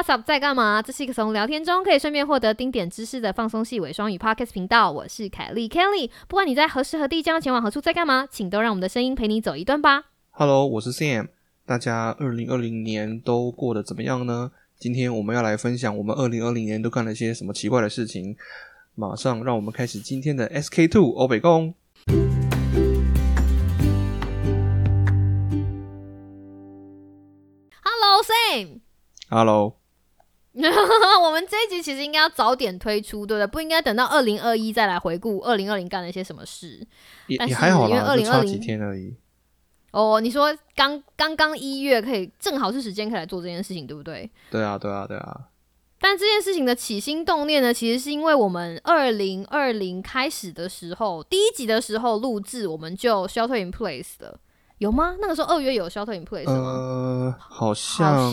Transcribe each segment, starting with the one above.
又 What's up 在干嘛？这是一个从聊天中可以顺便获得丁点知识的放松系伪双语 Podcast 频道。我是凯莉 Kelly，不管你在何时何地将要前往何处在干嘛，请都让我们的声音陪你走一段吧。Hello，我是 Sam，大家二零二零年都过得怎么样呢？今天我们要来分享我们二零二零年都干了些什么奇怪的事情。马上让我们开始今天的 SK Two 欧北共。Hello Sam，Hello，我们这一集其实应该要早点推出，对不对？不应该等到二零二一再来回顾二零二零干了一些什么事。但是也也还好因为二零二零几天而已。哦，你说刚刚刚一月可以正好是时间可以来做这件事情，对不对？对啊，对啊，对啊。但这件事情的起心动念呢，其实是因为我们二零二零开始的时候，第一集的时候录制，我们就 shelter in place 了，有吗？那个时候二月有 shelter in place 吗？呃，好像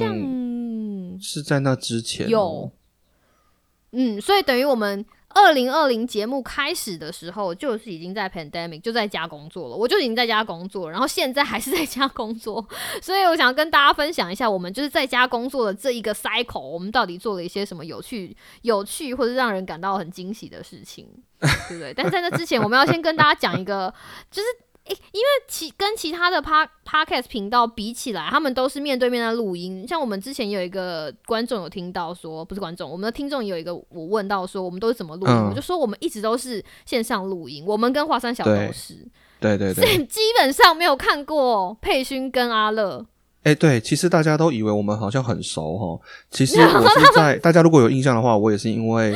是在那之前、哦、有，嗯，所以等于我们二零二零节目开始的时候，就是已经在 pandemic 就在家工作了，我就已经在家工作，然后现在还是在家工作，所以我想跟大家分享一下，我们就是在家工作的这一个 cycle，我们到底做了一些什么有趣、有趣或者让人感到很惊喜的事情，对不对？但是在那之前，我们要先跟大家讲一个，就是。诶，因为其跟其他的 pa podcast 频道比起来，他们都是面对面的录音。像我们之前有一个观众有听到说，不是观众，我们的听众有一个我问到说，我们都是怎么录音？嗯我就说我们一直都是线上录音，我们跟华山小对都是，对对所以对。基本上没有看过佩勋跟阿乐。哎、对，其实大家都以为我们好像很熟哈，其实 我是在大家如果有印象的话，我也是因为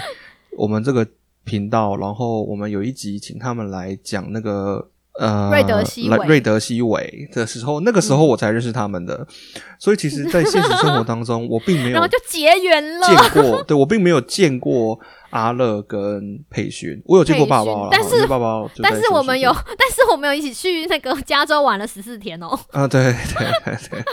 我们这个频道，然后我们有一集请他们来讲那个。呃，瑞德西韦。瑞德西韦的时候，那个时候我才认识他们的，所以其实，在现实生活当中，我并没有然后就结缘了。见过，对我并没有见过阿乐跟佩勋，我有见过爸爸但是爸爸但是我们有，但是我们有一起去那个加州玩了十四天哦，啊，对对对对，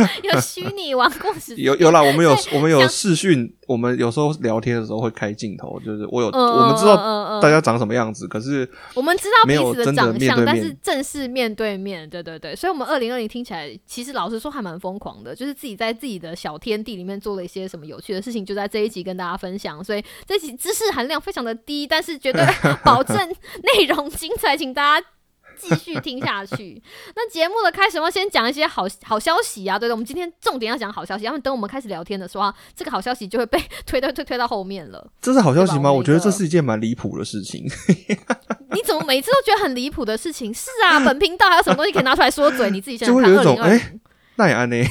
有虚拟玩过十有有啦，我们有我们有视讯，我们有时候聊天的时候会开镜头，就是我有嗯我们知道大家长什么样子，可是我们知道彼此的长相，但是正式面对面，对对对，所以我们二零二零听起来，其实老实说还蛮疯狂的，就是自己在自己的小天地里面做了一些什么有趣的事情，就在这一集跟大家分享。所以这集知识含量非常的低，但是绝对 保证内容精彩，请大家。继续听下去。那节目的开始，我们先讲一些好好消息啊，对的，我们今天重点要讲好消息，要么等我们开始聊天的时候啊，这个好消息就会被 推到推推到后面了。这是好消息吗？我觉得这是一件蛮离谱的事情。你怎么每次都觉得很离谱的事情？是啊，本频道还有什么东西可以拿出来说嘴？你自己想想看。就会有一种二零哎那也安呢？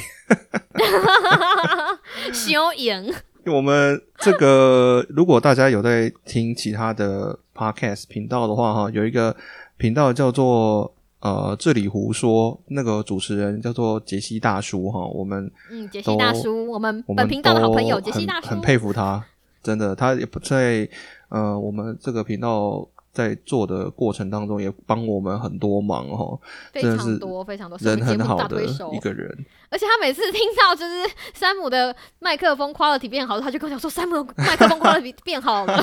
修赢，我们这个如果大家有在听其他的 podcast 频道的话，哈，有一个频道叫做呃这里胡说，那个主持人叫做杰西大叔哈，我们嗯，杰西大叔，我们本频道的好朋友杰西大叔，很很佩服他，真的，他也不在呃我们这个频道在做的过程当中也帮我们很多忙哦，非真的是常多非常多，人很好的一。个人。而且他每次听到就是山姆的麦克风 quality 变好了，他就跟我讲说山姆的麦克风 quality 变好了，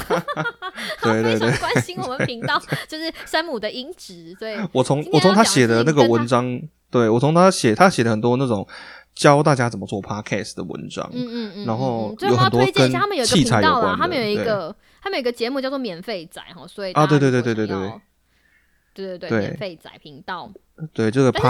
对对对 非常，关心我们频道就是山姆的音质，所以我从我从他写的那个文章，对我从他写他写的很多那种教大家怎么做 podcast 的文章，嗯嗯嗯，然后嗯嗯。所以我们要有很多推荐一下，跟他们有一个器频道啦，材有关的他们有一个他们有个节目叫做免费仔哈，所以啊对对对对对对对对对对免费仔频道，对这个不是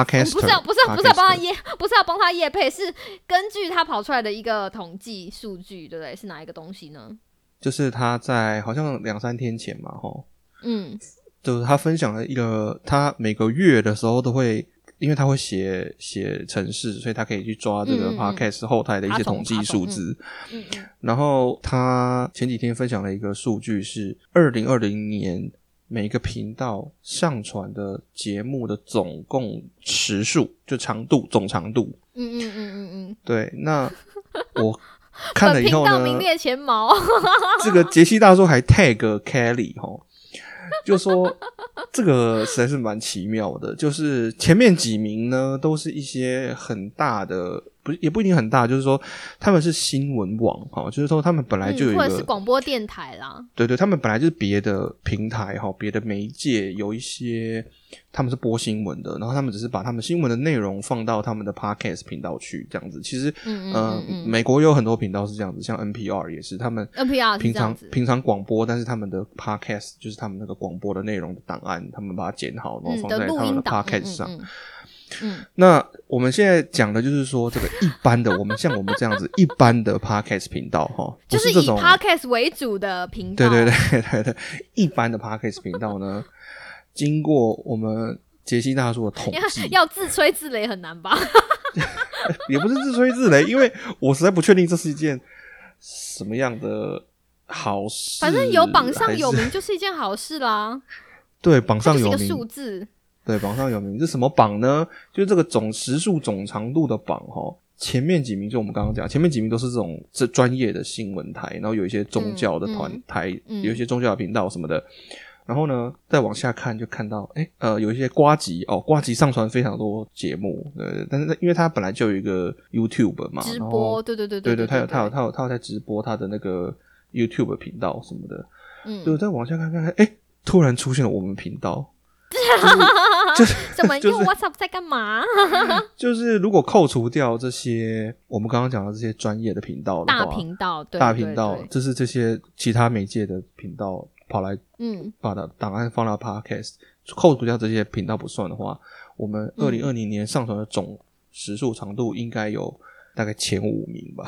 要不是不是要帮他业 不是要帮他业配，是根据他跑出来的一个统计数据，对不对？是哪一个东西呢？就是他在好像两三天前嘛，吼，嗯就是他分享了一个他每个月的时候都会。因为他会写写程式，所以他可以去抓这个 podcast 后台的一些统计数字。然后他前几天分享了一个数据是二零二零年每个频道上传的节目的总共时数，就长度总长度。嗯嗯嗯嗯嗯，对，那我 看了以后呢名，列前茅，这个杰西大叔还 tag Kelly 哈，就说这个实在是蛮奇妙的，就是前面几名呢都是一些很大的不也不一定很大，就是说他们是新闻网哈，就是说他们本来就有一嗯、或者是个广播电台啦。对对，他们本来就是别的平台哈，别的媒介有一些他们是播新闻的，然后他们只是把他们新闻的内容放到他们的 podcast 频道去这样子。其实，嗯嗯呃嗯嗯美国有很多频道是这样子，像 NPR 也是，他们 NPR 平常平常广播，但是他们的 podcast 就是他们那个广播的内容的档案，他们把它剪好，然后放在他们的，podcast 嗯上。嗯嗯那我们现在讲的就是说，这个一般的，我们像我们这样子一般的 podcast 频道哈，不就是以 podcast 为主的频道。对对对对对，一般的 podcast 频道呢，经过我们杰西大叔的统计，要自吹自擂很难吧？也不是自吹自擂，因为我实在不确定这是一件什么样的好事。反正有榜上有，名就是一件好事啦，对榜上有名，数字。对榜上有名是什么榜呢？就是这个总时数总长度的榜哈。前面几名就我们刚刚讲，前面几名都是这种这专业的新闻台，然后有一些宗教的团嗯台，嗯有一些宗教的频道什么的。然后呢，再往下看就看到，哎，呃，有一些瓜集哦，瓜集上传非常多节目，对，但是因为它本来就有一个 YouTube 嘛，直播，对对对对对他有对他有他有他有在直播他的那个 YouTube 频道什么的，嗯，对，再往下看看看，哎，突然出现了我们频道，怎 么就是 用 WhatsApp 在干嘛？就是如果扣除掉这些我们刚刚讲的这些专业的频道的话，大频道，对对大频道对，这是这些其他媒介的频道跑来嗯，把的档案放到 Podcast，扣除掉这些频道不算的话，我们二零二零年上传的总时数长度应该有大概前五名吧。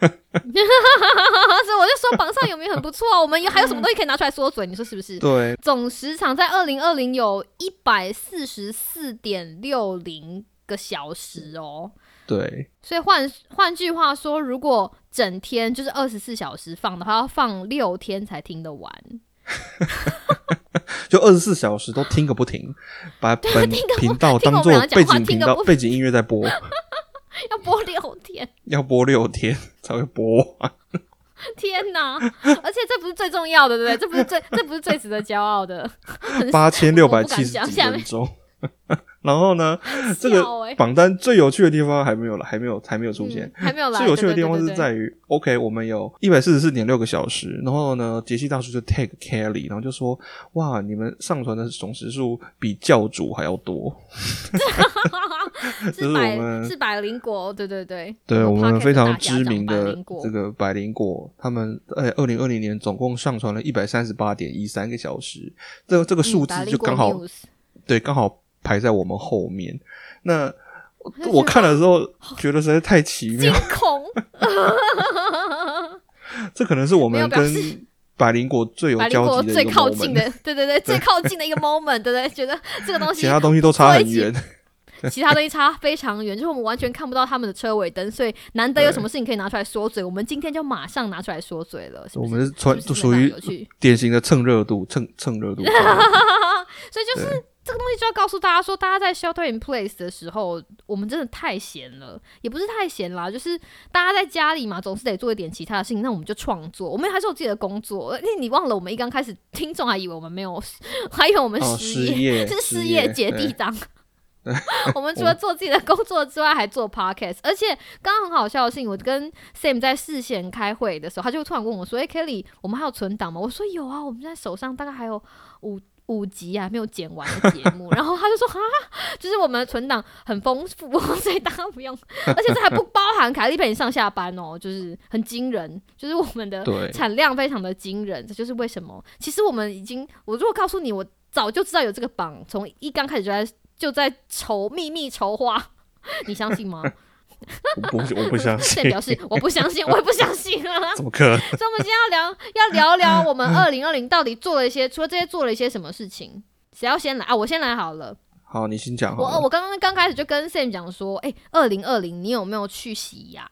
所以我就说榜上有名很不错啊，我们有还有什么东西可以拿出来说嘴？你说是不是？对，总时长在二零二零有一百四十四点六零个小时哦。对，所以换换句话说，如果整天就是二十四小时放的话，要放六天才听得完。就二十四小时都听个不停，把本 频道当做背景频道背景音乐在播，要播六天，要播六天 才会播完。天哪！而且这不是最重要的，对不对？这不是最，这不是最值得骄傲的。八千六百七十几分钟。然后呢，这个榜单最有趣的地方还没有了，还没有，还没有出现。嗯还没有来。最有趣的地方是在于，OK，我们有一百四十四点六个小时，然后呢，杰西大叔就 take Kelly，然后就说，哇，你们上传的总时数比教主还要多。这是百是百灵果，对对对，对我们非常知名的这个百灵果，他们哎，二零二零年总共上传了一百三十八点一三个小时，这这个数字就刚好、对，刚好排在我们后面。那我看了之后觉得实在太奇妙惊，恐，这可能是我们跟百灵果最有交集的最靠近的，对对对，最靠近的一个 moment，对不对？觉得这个东西其他东西都差很远。其他东西差非常远，就是我们完全看不到他们的车尾灯，所以难得有什么事情可以拿出来说嘴，我们今天就马上拿出来说嘴了。是是我们是传是不是属于典型的蹭热度，蹭蹭热度。所以就是这个东西就要告诉大家说，大家在 shelter in place 的时候，我们真的太闲了，也不是太闲啦，就是大家在家里嘛，总是得做一点其他的事情，那我们就创作，我们还是有自己的工作。因为你忘了，我们一刚开始，听众还以为我们没有，还以为我们哦，失失业是失失业姐弟档。我们除了做自己的工作之外，还做 podcast。而且刚刚很好笑的事情，我跟 Sam 在事前开会的时候，他就突然问我说：“哎、k e l l y 我们还有存档吗？”我说：“有啊，我们现在手上大概还有五五集啊，还没有剪完的节目。” 然后他就说：“哈，就是我们的存档很丰富，所以大家不用，而且这还不包含凯莉陪你上下班哦，就是很惊人，就是我们的产量非常的惊人，这就是为什么。其实我们已经，我如果告诉你，我早就知道有这个榜，从一刚开始就在就在筹秘密筹划，你相信吗？我不我不相信现，表示我不相信，我也不相信啊。怎么可能？所以我们今天要聊要聊聊我们二零二零到底做了一些，除了这些做了一些什么事情？谁要先来啊？我先来好了。好，你先讲。我我刚刚刚开始就跟 Sam 讲说，哎、2二零二零你有没有去洗牙？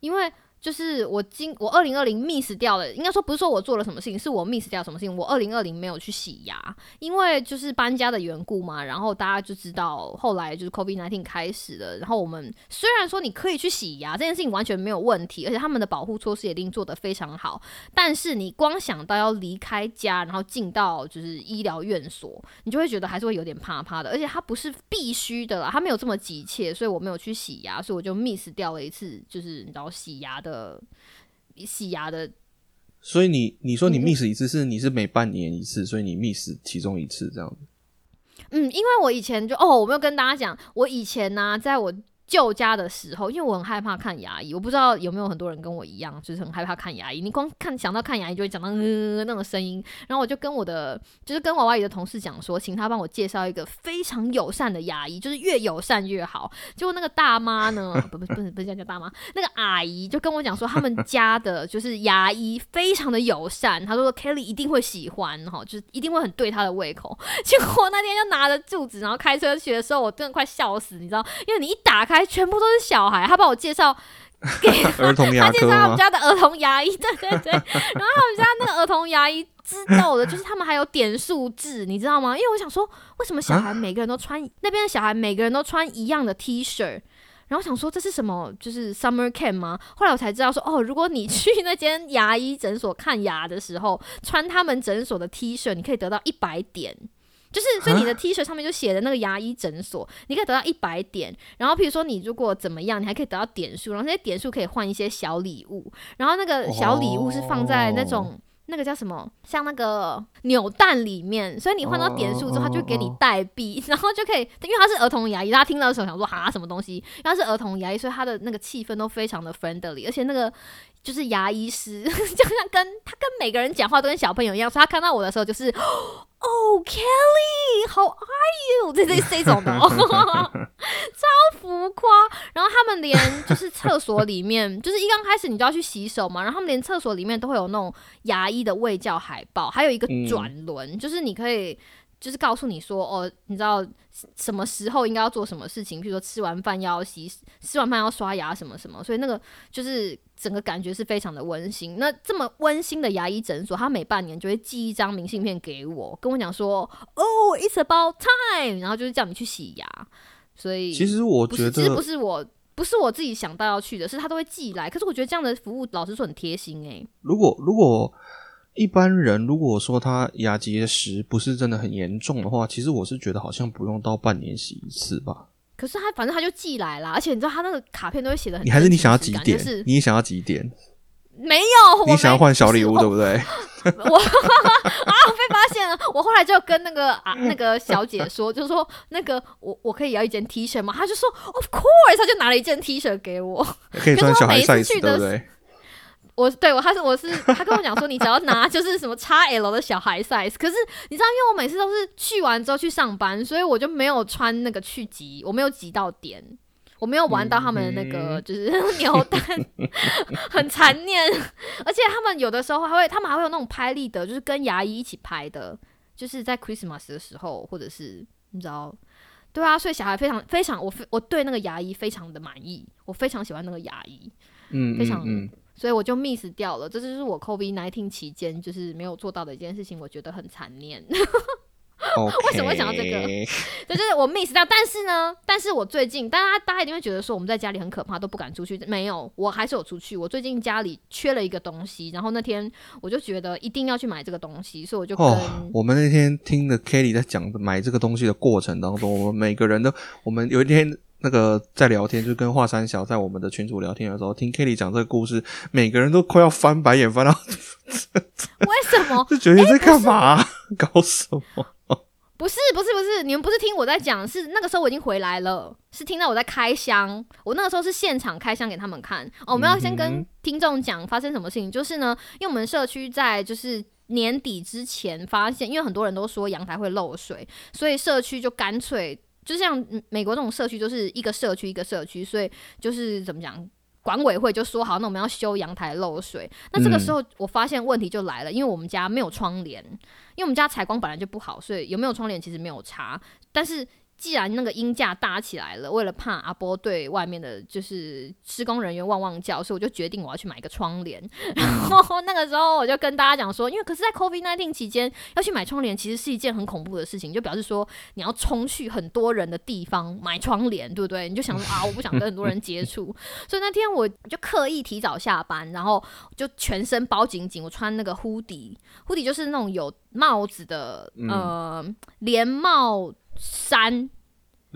因为就是我今我二零二零 miss 掉了，应该说不是说我做了什么事情，是我 miss 掉什么事情。我二零二零没有去洗牙，因为就是搬家的缘故嘛。然后大家就知道，后来就是 COVID nineteen 开始了。然后我们虽然说你可以去洗牙，这件事情完全没有问题，而且他们的保护措施一定做得非常好。但是你光想到要离开家，然后进到就是医疗院所，你就会觉得还是会有点怕怕的。而且它不是必须的啦，它没有这么急切，所以我没有去洗牙，所以我就 miss 掉了一次，就是你知道洗牙的。呃，洗牙的，所以你你说你 miss 一次是你是每半年一次，所以你 miss 其中一次这样子。嗯，因为我以前就哦，我没有跟大家讲，我以前呢，在我。旧家的时候，因为我很害怕看牙医，我不知道有没有很多人跟我一样，就是很害怕看牙医。你光看想到看牙医，就会讲到呃那种声音。然后我就跟我的，就是跟娃娃姨的同事讲说，请他帮我介绍一个非常友善的牙医，就是越友善越好。结果那个大妈呢，不不不是不是叫大妈，那个阿姨就跟我讲说，他们家的就是牙医非常的友善，他说 Kelly 一定会喜欢哈，就是一定会很对他的胃口。结果那天就拿着柱子，然后开车去的时候，我真的快笑死，你知道，因为你一打开。还全部都是小孩，他帮我介绍给 儿童牙他介绍他们家的儿童牙医，对对对。然后他们家那个儿童牙医知道的，就是他们还有点数制，你知道吗？因为我想说，为什么小孩每个人都穿那边的小孩每个人都穿一样的 T 恤？然后想说这是什么？就是 Summer Camp 吗？后来我才知道说，哦，如果你去那间牙医诊所看牙的时候，穿他们诊所的 T 恤，你可以得到一百点。就是，所以你的 T 恤上面就写的那个牙医诊所，你可以得到一百点。然后，譬如说你如果怎么样，你还可以得到点数，然后那些点数可以换一些小礼物。然后那个小礼物是放在那种那个叫什么，像那个扭蛋里面。所以你换到点数之后，他就给你代币，然后就可以，因为他是儿童牙医，大家听到的时候想说哈什么东西？因为他是儿童牙医，所以他的那个气氛都非常的 friendly，而且那个。就是牙医师，就像跟他跟每个人讲话都跟小朋友一样，所以他看到我的时候就是，Oh，Kelly，How are you？这这这种的，超浮夸。然后他们连就是厕所里面，就是一刚开始你就要去洗手嘛，然后他们连厕所里面都会有那种牙医的卫教海报，还有一个转轮，就是你可以。就是告诉你说，哦，你知道什么时候应该要做什么事情，比如说吃完饭要洗，吃完饭要刷牙什么什么，所以那个就是整个感觉是非常的温馨。那这么温馨的牙医诊所，他每半年就会寄一张明信片给我，跟我讲说，哦，it's about time，然后就是叫你去洗牙。所以其实我觉得，其实不是我，不是我自己想到要去的，是他都会寄来。可是我觉得这样的服务，老实说很贴心诶。如果如果。一般人如果说他牙结石不是真的很严重的话，其实我是觉得好像不用到半年洗一次吧。可是他反正他就寄来了，而且你知道他那个卡片都会写的很。你还是你想要几点？你想要几点？没有，你想要换小礼物对不对？我 啊被发现了！我后来就跟那个啊那个小姐说，就是说那个我我可以要一件 T 恤吗？他就说 Of course，他就拿了一件 T 恤给我。可以穿小孩 size 对不对？我对我他是我是他跟我讲说，你只要拿就是什么 XL 的小孩 size，可是你知道，因为我每次都是去完之后去上班，所以我就没有穿那个去挤，我没有挤到点，我没有玩到他们的那个就是 扭蛋，很残念。而且他们有的时候还会，他们还会有那种拍立得，就是跟牙医一起拍的，就是在 Christmas 的时候，或者是你知道，对啊，所以小孩非常非常，我我对那个牙医非常的满意，我非常喜欢那个牙医，嗯，非常。所以我就 miss 掉了，这就是我 COVID nineteen 期间就是没有做到的一件事情，我觉得很残念。为什么会想到这个？这就是我 miss 掉。但是呢，但是我最近，大家大家一定会觉得说我们在家里很可怕，都不敢出去。没有，我还是有出去。我最近家里缺了一个东西，然后那天我就觉得一定要去买这个东西，所以我就跟我们那天听的 Kelly 在讲买这个东西的过程当中，我们每个人都，我们有一天。那个在聊天，就跟华山小在我们的群组聊天的时候，听 Kelly 讲这个故事，每个人都快要翻白眼翻到。为什么？就觉得你在干嘛？搞什么？不是不是不是，你们不是听我在讲，是那个时候我已经回来了，是听到我在开箱。我那个时候是现场开箱给他们看。哦，我们要先跟听众讲发生什么事情，就是呢，因为我们社区在就是年底之前发现，因为很多人都说阳台会漏水，所以社区就干脆。就像美国这种社区，就是一个社区一个社区，所以就是怎么讲，管委会就说好，那我们要修阳台漏水。那这个时候我发现问题就来了，因为我们家没有窗帘，因为我们家采光本来就不好，所以有没有窗帘其实没有差。但是既然那个音架搭起来了，为了怕阿波对外面的就是施工人员汪汪叫，所以我就决定我要去买一个窗帘。然后那个时候我就跟大家讲说，因为可是在 COVID nineteen 期间要去买窗帘，其实是一件很恐怖的事情，就表示说你要冲去很多人的地方买窗帘，对不对？你就想说啊，我不想跟很多人接触，所以那天我就刻意提早下班，然后就全身包紧紧，我穿那个 hoodie，hoodie 就是那种有帽子的呃连帽。衫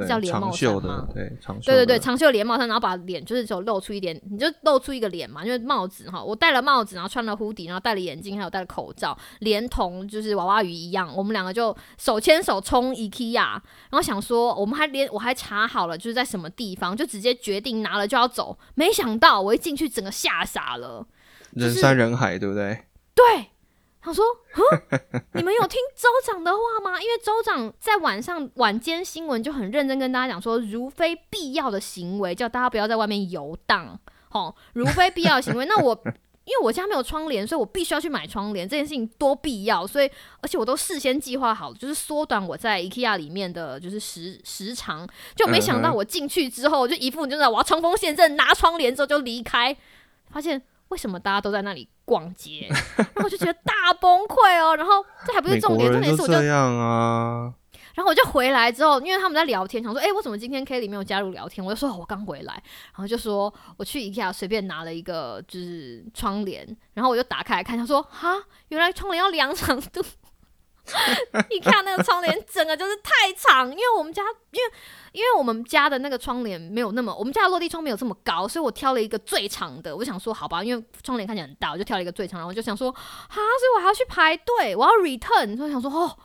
叫连帽衫吗？对，长对对对，长袖连帽衫，然后把脸就是就露出一点，你就露出一个脸嘛，因为帽子哈，我戴了帽子，然后穿了护底，然后戴了眼镜，还有戴了口罩，连同就是娃娃鱼一样，我们两个就手牵手冲 IKEA，然后想说我们还连我还查好了就是在什么地方，就直接决定拿了就要走，没想到我一进去整个吓傻了，人山人海，对不对？对。他说：“ 你们有听州长的话吗？因为州长在晚上晚间新闻就很认真跟大家讲说，如非必要的行为，叫大家不要在外面游荡。哦，如非必要的行为，那我 因为我家没有窗帘，所以我必须要去买窗帘。这件事情多必要，所以而且我都事先计划好，就是缩短我在 IKEA 里面的就是时时长。就没想到我进去之后，就一副就是我要冲锋陷阵拿窗帘之后就离开，发现。”为什么大家都在那里逛街？然后我就觉得大崩溃哦。然后这还不是重点，重点是我就这样啊。然后我就回来之后，因为他们在聊天，想说：“哎，为什么今天 K 里没有加入聊天？”我就说：“我刚回来。”然后就说：“我去 IKEA 随便拿了一个就是窗帘。”然后我就打开来看，他说：“哈，原来窗帘要量长度。” 一看那个窗帘，整个就是太长，因为我们家，因为因为我们家的那个窗帘没有那么，我们家的落地窗没有这么高，所以我挑了一个最长的。我想说，好吧，因为窗帘看起来很大，我就挑了一个最长。然后我就想说，啊，所以我还要去排队，我要 return。所以想说，哦，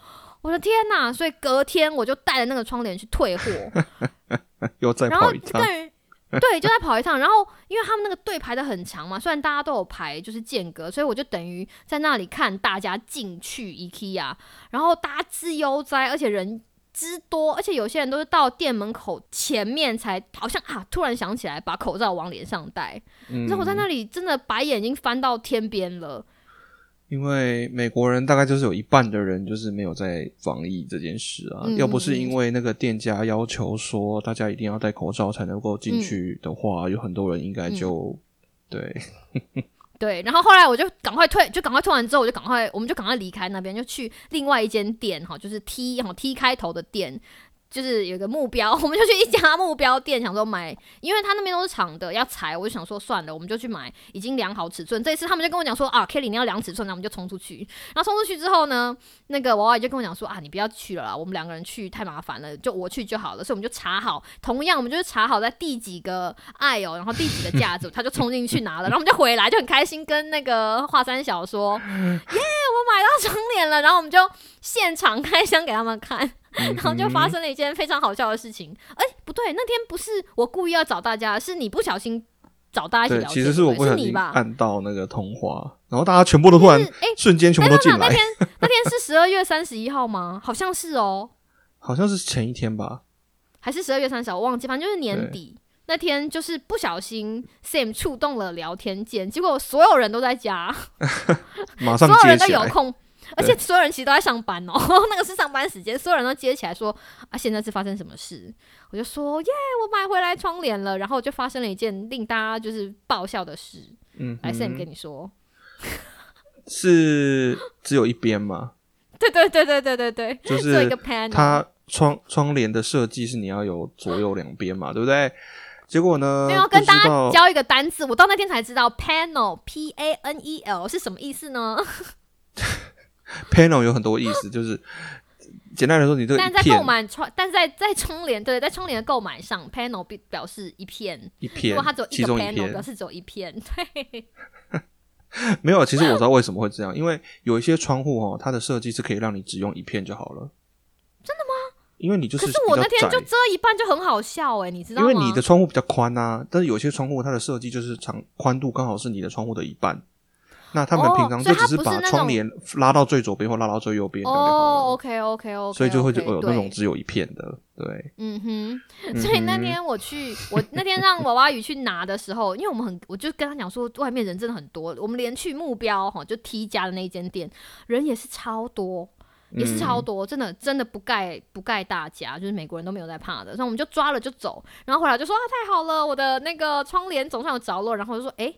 我的天哪！所以隔天我就带着那个窗帘去退货，又再跑一趟。对，就在跑一趟，然后因为他们那个队排的很长嘛，虽然大家都有排，就是间隔，所以我就等于在那里看大家进去 IKEA，然后大家之悠哉，而且人之多，而且有些人都是到店门口前面才，好像啊，突然想起来把口罩往脸上戴，然后我在那里真的白眼睛翻到天边了。因为美国人大概就是有一半的人就是没有在防疫这件事啊，要不是因为那个店家要求说大家一定要戴口罩才能够进去的话，有很多人应该就对 对。然后后来我就赶快退，就赶快退完之后，我就赶快，我们就赶快离开那边，就去另外一间店哈，就是 T 哈 T 开头的店。就是有个目标，我们就去一家目标店，想说买，因为他那边都是长的，要裁，我就想说算了，我们就去买，已经量好尺寸。这一次他们就跟我讲说啊，Kelly 你要量尺寸，那我们就冲出去。然后冲出去之后呢，那个娃娃就跟我讲说啊，你不要去了，啦，我们两个人去太麻烦了，就我去就好了。所以我们就查好，同样我们就是查好在第几个爱哦，然后第几个架子，他就冲进去拿了，然后我们就回来就很开心，跟那个华山小说，耶，我买到窗帘了，然后我们就现场开箱给他们看。然后就发生了一件非常好笑的事情。哎，不对，那天不是我故意要找大家，是你不小心找大家一起聊天。其实是我不小心按到那个通话，然后大家全部都突然哎，瞬间全部都进来。那天那天是十二月三十一号吗？好像是哦，好像是前一天吧，还是十二月三十？我忘记，反正就是年底那天，就是不小心 Sam 触动了聊天键，结果所有人都在家，马上所有人都有空。而且所有人其实都在上班哦，那个是上班时间，所有人都接起来说啊，现在是发生什么事？我就说耶，我买回来窗帘了，然后就发生了一件令大家就是爆笑的事。嗯，来 Sam 跟你说，是只有一边吗？对对对对对对对，就是一个 panel。它窗窗帘的设计是你要有左右两边嘛，对不对？结果呢？没有跟大家教一个单字，我到那天才知道 panel P A N E L 是什么意思呢 Panel 有很多意思，就是简单来说，你这但在购买窗，但是在在窗帘，对，在窗帘的购买上，Panel 表表示一片一片，如果它只有一个 Panel，表示只有一片，对。没有，其实我知道为什么会这样，因为有一些窗户哦，它的设计是可以让你只用一片就好了。真的吗？因为你就是，可是我那天就遮一半就很好笑哎，你知道吗？因为你的窗户比较宽啊，但是有些窗户它的设计就是长宽度刚好是你的窗户的一半。那他们平常就只是把窗帘拉到最左边或拉到最右边哦，OK OK OK，所以就会有那种只有一片的，对，嗯哼。所以那天我去，我那天让娃娃鱼去拿的时候，因为我们很，我就跟他讲说，外面人真的很多，我们连去目标哈，就 T 家的那一间店，人也是超多。也是超多，真的真的不盖不盖大家，就是美国人都没有在怕的，所以我们就抓了就走，然后回来就说啊太好了，我的那个窗帘总算有着落，然后就说哎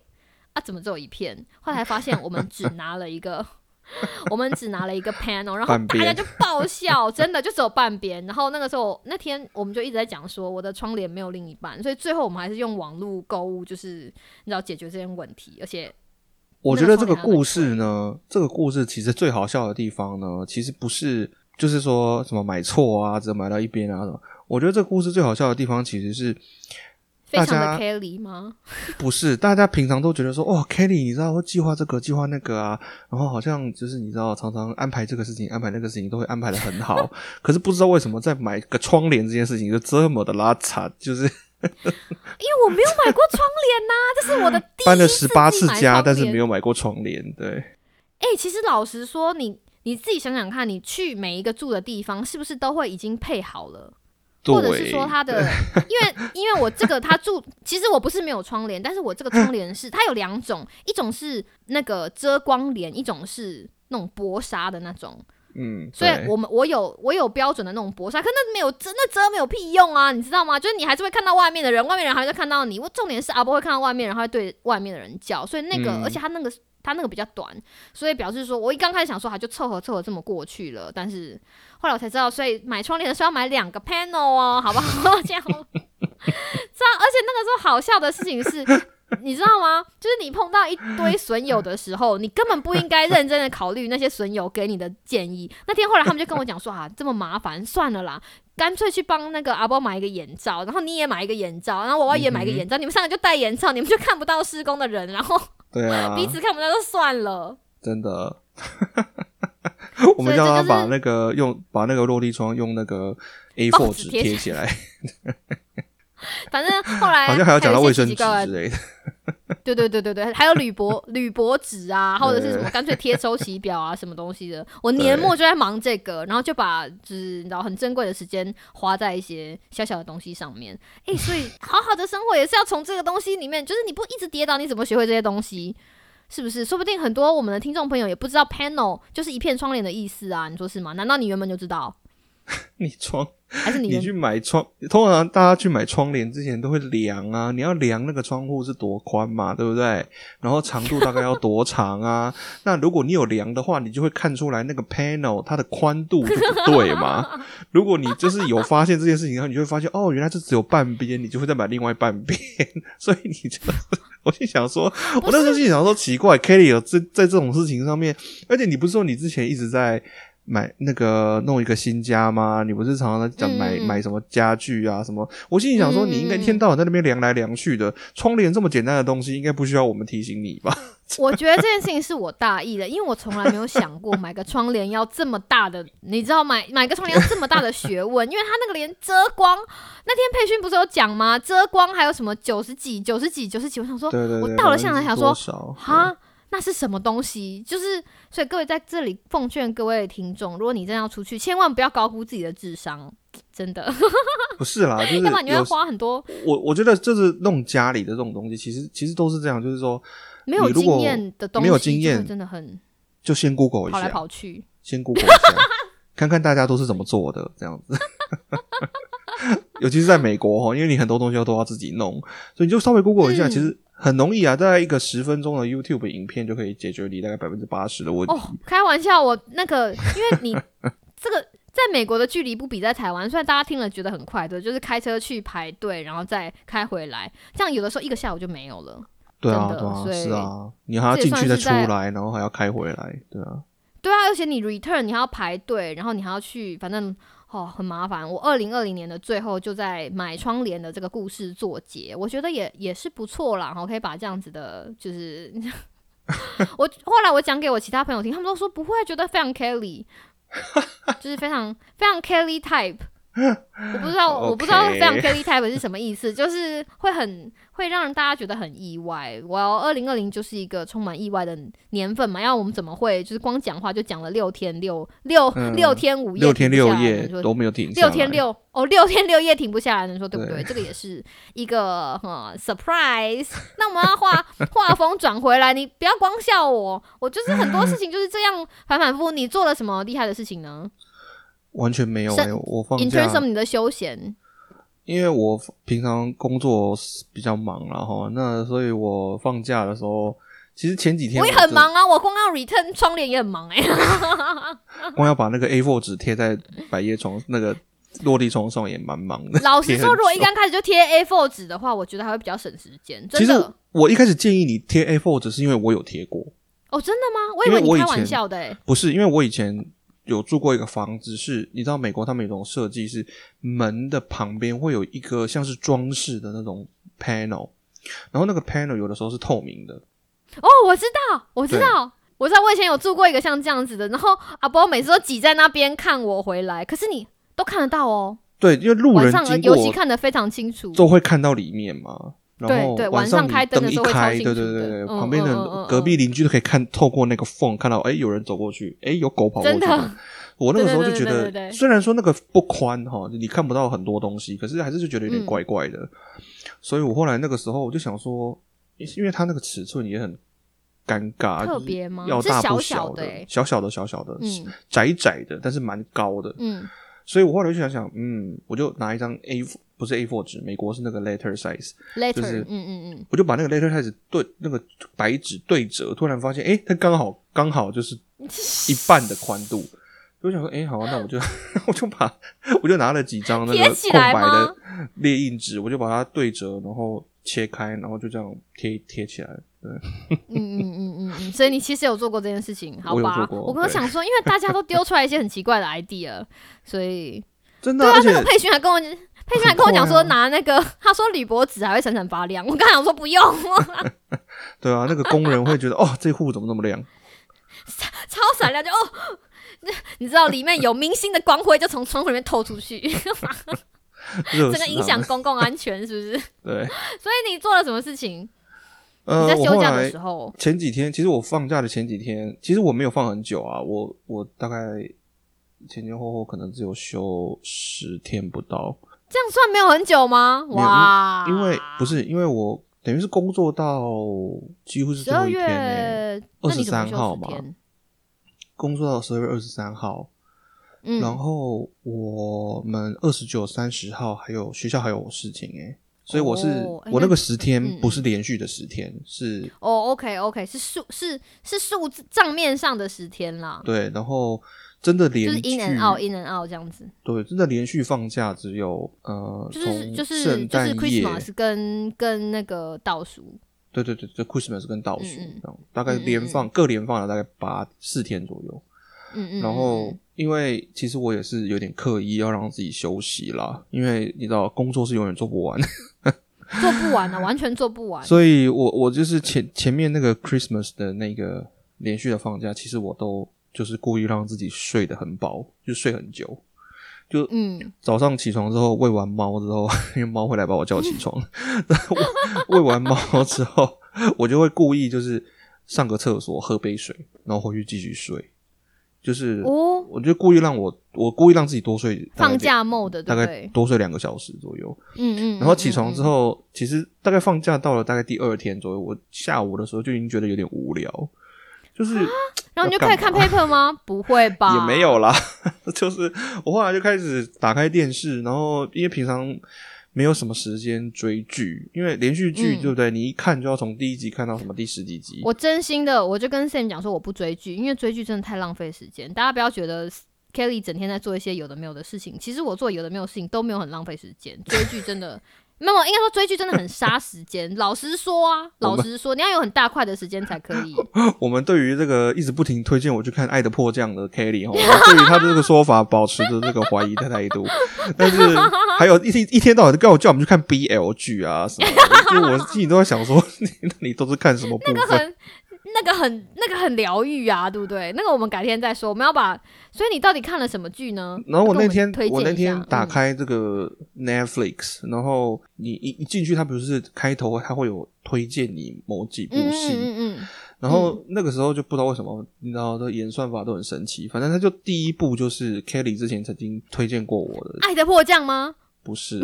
啊怎么只有一片？后来发现我们只拿了一个。我们只拿了一个 panel，然后大家就爆笑，真的就只有半边。然后那个时候那天我们就一直在讲说我的窗帘没有另一半，所以最后我们还是用网络购物，就是你知道解决这些问题。而且我觉得这个故事呢，这个故事其实最好笑的地方呢，其实不是就是说什么买错啊，只买到一边啊什么。我觉得这个故事最好笑的地方其实是。非常的 Kelly 吗？不是，大家平常都觉得说，哇，Kelly，你知道会计划这个，计划那个啊，然后好像就是你知道，常常安排这个事情，安排那个事情，都会安排的很好。可是不知道为什么，在买个窗帘这件事情就这么的拉碴，就是因为我没有买过窗帘呐，这是我的搬了十八次家，但是没有买过窗帘。对，哎，其实老实说，你你自己想想看，你去每一个住的地方，是不是都会已经配好了？或者是说他的，因为因为我这个他住，其实我不是没有窗帘，但是我这个窗帘是它有两种，一种是那个遮光帘，一种是那种薄纱的那种。嗯，所以我们我有我有标准的那种薄纱，可那没有遮，那遮没有屁用啊，你知道吗？就是你还是会看到外面的人，外面人还会看到你。我重点是阿波会看到外面人，会对外面的人叫，所以那个，而且他那个。他那个比较短，所以表示说，我一刚开始想说，他就凑合凑合这么过去了。但是后来我才知道，所以买窗帘的时候要买两个 panel 哦，好不好？这样，这样。而且那个时候好笑的事情是，你知道吗？就是你碰到一堆损友的时候，你根本不应该认真的考虑那些损友给你的建议。那天后来他们就跟我讲说啊，这么麻烦，算了啦，干脆去帮那个阿波买一个眼罩，然后你也买一个眼罩，然后我也买一个眼罩，你们三个就戴眼罩，你们就看不到施工的人，然后。对啊，彼此看不到就算了。真的，我们叫他把那个用把那个落地窗用那个 A4 纸贴起来。反正后来好像还要讲到卫生纸之类的。对对对对对，还有铝箔 铝箔纸啊，或者是什么 干脆贴周期表啊，什么东西的。我年末就在忙这个，然后就把就是你知道很珍贵的时间花在一些小小的东西上面。哎，所以好好的生活也是要从这个东西里面，就是你不一直跌倒，你怎么学会这些东西？是不是？说不定很多我们的听众朋友也不知道 panel 就是一片窗帘的意思啊？你说是吗？难道你原本就知道？你窗还是你去买窗？通常大家去买窗帘之前都会量啊，你要量那个窗户是多宽嘛，对不对？然后长度大概要多长啊？那如果你有量的话，你就会看出来那个 panel 它的宽度就不对嘛。如果你就是有发现这件事情，然后你就会发现哦，原来这只有半边，你就会再买另外半边。所以你就我就想说，我那时候心想说奇怪，Kelly 有在在这种事情上面，而且你不是说你之前一直在。买那个弄一个新家吗？你不是常常在讲买买什么家具啊什么？我心里想说，你应该一天到晚在那边量来量去的。窗帘这么简单的东西，应该不需要我们提醒你吧？我觉得这件事情是我大意的，因为我从来没有想过买个窗帘要这么大的，你知道买买个窗帘要这么大的学问，因为它那个连遮光，那天培训不是有讲吗？遮光还有什么九十几、九十几、九十几？我想说，我到了现场想说，哈。那是什么东西？就是，所以各位在这里奉劝各位听众，如果你真要出去，千万不要高估自己的智商，真的。不是啦，就是要不然你会花很多。我我觉得就是弄家里的这种东西，其实其实都是这样，就是说没有经验的东西，没有经验真的很，就先 Google 一下，跑来跑去，先 Google 一下，看看大家都是怎么做的，这样子。尤其是在美国哈，因为你很多东西都要自己弄，所以你就稍微 Google 一下，其实。很容易啊，大概一个十分钟的 YouTube 影片就可以解决你大概百分之八十的问题。哦，开玩笑，我那个，因为你 这个在美国的距离不比在台湾，虽然大家听了觉得很快，对，就是开车去排队，然后再开回来，这样有的时候一个下午就没有了。对啊，对啊，是啊，你还要进去再出来，然后还要开回来，对啊。对啊，而且你 return 你还要排队，然后你还要去，反正。哦，很麻烦。我二零二零年的最后就在买窗帘的这个故事做结，我觉得也也是不错啦。我可以把这样子的，就是 我后来我讲给我其他朋友听，他们都说不会，觉得非常 Kelly，就是非常非常 Kelly type。我不知道，我不知道非常 Kelly type 是什么意思，就是会很会让大家觉得很意外。我要二零二零就是一个充满意外的年份嘛，要我们怎么会就是光讲话就讲了六天六六、嗯六天五夜，六天六夜都没有停六天六哦，六天六夜停不下来，你说对不对？对这个也是一个呃 surprise。那我们要画画风转回来，你不要光笑我，我就是很多事情就是这样反反复复。你做了什么厉害的事情呢完全没有我放 in terms of 你的休闲，因为我平常工作比较忙然后那所以我放假的时候，其实前几天我也很忙啊，我光要 return 窗帘也很忙哎、真，光要把那个 A4 纸贴在百叶窗那个落地窗上也蛮忙的。老实说，如果一久刚开始就贴 A4 纸的话，我觉得还会比较省时间。其实真的我一开始建议你贴 A4 纸，是因为我有贴过，哦，真的吗？我以因为为你开玩笑的哎、不是因为我以前有住过一个房子是，你知道美国他们有一种设计是门的旁边会有一个像是装饰的那种 panel，然后那个 panel 有的时候是透明的，哦，我知道，我知道，我知道，我以前有住过一个像这样子的，然后阿波每次都挤在那边看我回来，可是你都看得到哦，对，因为路人经过尤其看得非常清楚。都会看到里面嘛。然后晚晚上你开灯一开，对对对对，嗯旁边的隔壁邻居都可以看透过那个缝看到，哎，有人走过去，哎，有狗跑过去。我那个时候就对觉得，虽然说那个不宽哈，你看不到很多东西，可是还是就觉得有点嗯怪怪的。所以我后来那个时候我就想说，因为它那个尺寸也很尴尬，特别吗是要大不小小的小小的小小的，嗯窄窄的，但是蛮高的。嗯，所以我后来就想想，嗯，我就拿一张 A 不是 A4 纸，美国是那个 letter size，later，就是嗯嗯嗯，我就把那个 letter size 对那个白纸对折，突然发现，诶，它刚好刚好就是一半的宽度。我想说，诶，好、啊，那我就 我就把我就拿了几张那个空白的列印纸，我就把它对折，然后切开，然后就这样贴贴起来。对，嗯嗯嗯嗯嗯，所以你其实有做过这件事情，好吧我刚刚想说，因为大家都丢出来一些很奇怪的 idea，所以 真的啊、而且那个佩勋还跟我，佩勋还跟我讲说拿那个，他说铝箔纸还会闪闪发亮。我刚想说不用，对啊，那个工人会觉得，哦，这户怎么那么亮？超闪亮，就哦，那你知道里面有明星的光辉就从窗户里面透出去，热这个影。响公共安全，是不是？对，所以你做了什么事情？呃，你在休假的时候，前几天，其实我放假的前几天，其实我没有放很久啊，我我大概前前后后可能只有休十天不到，这样算没有很久吗？哇，因为不是因为我等于是工作到几乎是十二最后一天呢、月，那你怎么23休号嘛？工作到十二月二十三号，嗯，然后我们二十九、三十号还有学校还有事情哎、所以我是、我那个十天嗯。不是连续的十天，是哦，OK OK，是数是是数字账面上的十天啦，对，然后真的连就是 in 续 and out in and out 这样子，对，真的连续放假只有呃，就是从就是圣就是，Christmas 跟跟那个倒数，对对对，就 Christmas 跟倒数嗯嗯。这样，大概连放各连放了大概八四天左右。嗯嗯，然后嗯。因为其实我也是有点刻意要让自己休息啦，因为你知道工作是永远做不完，嗯 做不完啊，完全做不完，所以我我就是前前面那个 Christmas 的那个连续的放假，其实我都就是故意让自己睡得很饱，就睡很久。就嗯，早上起床之后喂完猫之后，因为猫会来把我叫起床，喂完猫之后，我就会故意就是上个厕所喝杯水，然后回去继续睡。就是哦，我就故意让我，我故意让自己多睡放假 mode 对大概？多睡两个小时左右。嗯嗯，然后起床之后，后，其实大概放假到了大概第二天左右，我下午的时候就已经觉得有点无聊，就是然后你就开始看 paper 吗？不会吧？也没有啦，就是我后来就开始打开电视，然后因为平常没有什么时间追剧，因为连续剧、嗯对不对？你一看就要从第一集看到什么第十几集。我真心的，我就跟 Sam 讲说，我不追剧，因为追剧真的太浪费时间。大家不要觉得 Kelly 整天在做一些有的没有的事情，其实我做有的没有的事情都没有很浪费时间。追剧真的没有，应该说追剧真的很杀时间。老实说啊，老实说，你要有很大块的时间才可以。我们对于这个一直不停推荐我去看《爱的迫降》的 Kelly 哈，我们对于他的这个说法保持着这个怀疑的态度。但是还有一天一天到晚就叫我叫我们去看 BL 剧啊什么的，就我自己都在想说，你你都是看什么部分？那个很那个很那个很疗愈啊，对不对？那个我们改天再说。我们要把，所以你到底看了什么剧呢？然后我那天我那天打嗯开这个 Netflix，、然后你一一进去，它不是开头它会有推荐你某几部嗯戏，嗯嗯嗯然后那个时候就不知道为什么，你知道，这演算法都很神奇。反正他就第一部就是 Kelly 之前曾经推荐过我的，爱的迫降吗？不是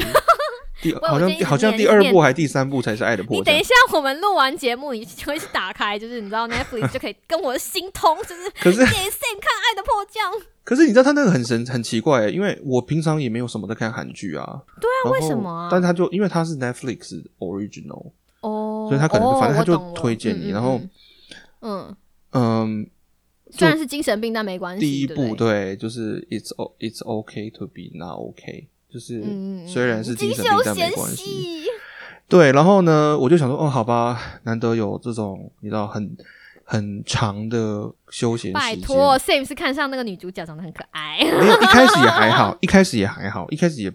第我好像好像第二部还第三部才是爱的迫降你等一。下，我们录完节目，你就会去打开，就是你知道 Netflix 就可以跟我的心通，就是可是给 Sam 看《爱的迫降》。可是你知道他那个很神很奇怪，因为我平常也没有什么在看韩剧啊。对啊为什么啊但他就因为他是 Netflix original，哦，所以他可能哦反正他就推荐你嗯嗯然后嗯，嗯嗯，虽然是精神病，但没关系。第一部对对，对，就是 It's o It's okay to be not okay，就是虽然是精金神但没关系。对，然后呢，我就想说，哦，好吧，难得有这种你知道很很长的休闲。拜托，Sam 是看上那个女主角长得很可爱，没有，一开始也还好，一开始也还好，一开始也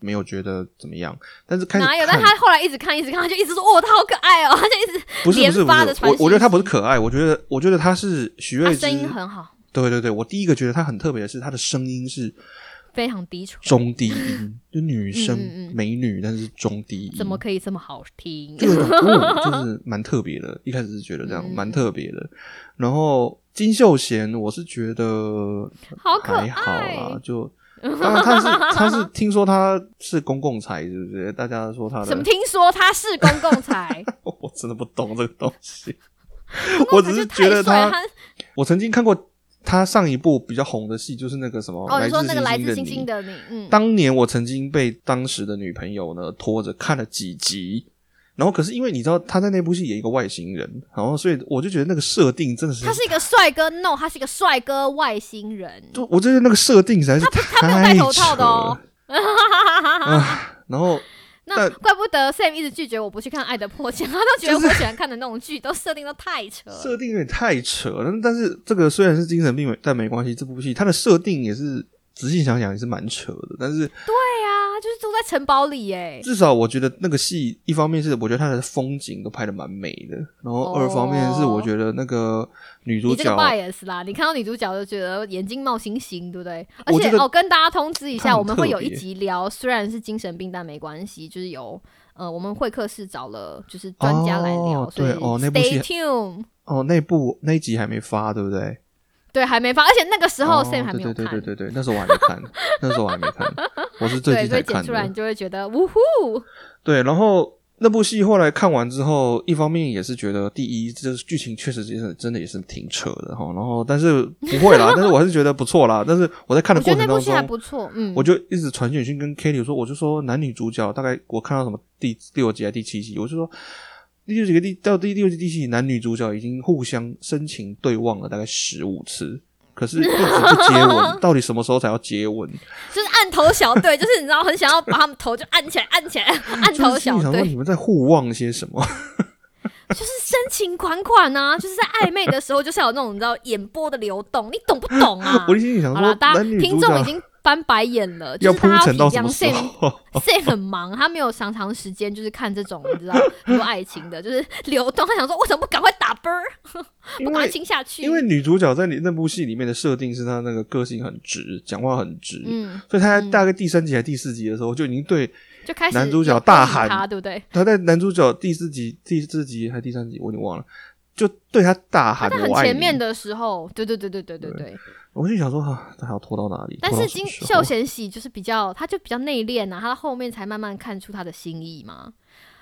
没有觉得怎么样，但是开始哪有？但他后来一直看，一直看，他就一直说，哦，她好可爱哦，他就一直 不是不是不连发的我我觉得他不是可爱，我觉得我觉得她是许瑞声，音很好，对对对，我第一个觉得她很特别的是她的声音是非常低沉，中低音，就女生、嗯嗯嗯美女，但是是中低音，怎么可以这么好听？就是蛮特别的。一开始是觉得这样嗯蛮特别的，然后金秀贤，我是觉得好可还好爱啦，就当然他是 他是听说他是公共财，是不是？大家说他的怎么，听说他是公共财？我真的不懂这个东西。我只是觉得他，他我曾经看过他上一部比较红的戏，就是那个什么哦，你说那个来自星星的你。嗯，当年我曾经被当时的女朋友呢拖着看了几集，然后可是因为你知道他在那部戏演一个外星人，然后所以我就觉得那个设定真的是，他是一个帅哥，no，他是一个帅哥外星人，就我觉得那个设定实在是他他没有戴头套的哦啊。然后那怪不得 Sam 一直拒绝我不去看《爱的迫降》，他都觉得我喜欢看的那种剧都设定都太扯了。设定有点太扯了，但但是这个虽然是精神病，但没关系，这部戏它的设定也是仔细想想也是蛮扯的，但是对啊，就是住在城堡里哎，至少我觉得那个戏，一方面是我觉得它的风景都拍的蛮美的，然后二方面是我觉得那个女主角你这个 bias 啦，你看到女主角就觉得眼睛冒星星，对不对？而且哦，跟大家通知一下，我们会有一集聊，虽然是精神病，但没关系，就是有呃，我们会客室找了就是专家来聊，哦所以对哦那部 stay 戏 tuned。哦，那部那一集还没发，对不对？对，还没发，而且那个时候哦 Sam 还没有看，对对对对对对，那时候我还没看，那时候我还没看，我是最近才看所以剪出来你。就会觉得呜呼，对，然后那部戏后来看完之后，一方面也是觉得第一，这剧情确实也是真的也是挺扯的哈。然后但是不会啦，但是我还是觉得不错啦。但是我在看的我觉过程当得那部戏还中，不错，嗯，我就一直传简讯跟 Kitty 说，我就说男女主角大概我看到什么第第六集还是第七集，我就说。第六集跟第到第六集、第七集，男女主角已经互相深情对望了大概十五次，可是一直不接吻，到底什么时候才要接吻？就是按头小队，就是你知道很想要把他们头就按起来，按起来，按头就是心里想说小队，你们在互望些什么？就是深情款款啊，就是在暧昧的时候，就是有那种你知道眼波的流动，你懂不懂啊？我的心里想说好了，，大家听众已经翻白眼了，要铺就是大家体谅陈到什么时 Sam 候？Sam 很忙，他没有长长时间就是看这种你知道很多爱情的，就是流动。他想说，为什么不赶快打啵儿，不赶快亲下去？因为女主角在你那部戏里面的设定是她那个个性很直，讲话很直，嗯，所以她在大概第三集还第四集的时候就已经对就开始男主角大喊他，对不对？她在男主角第四集、第四集还第三集我已经忘了，就对他大喊他在很前面的时候，对对对对对对对。我就想说啊，他还要拖到哪里？但是金秀贤喜就是比较，他就比较内敛呐，他后面才慢慢看出他的心意嘛。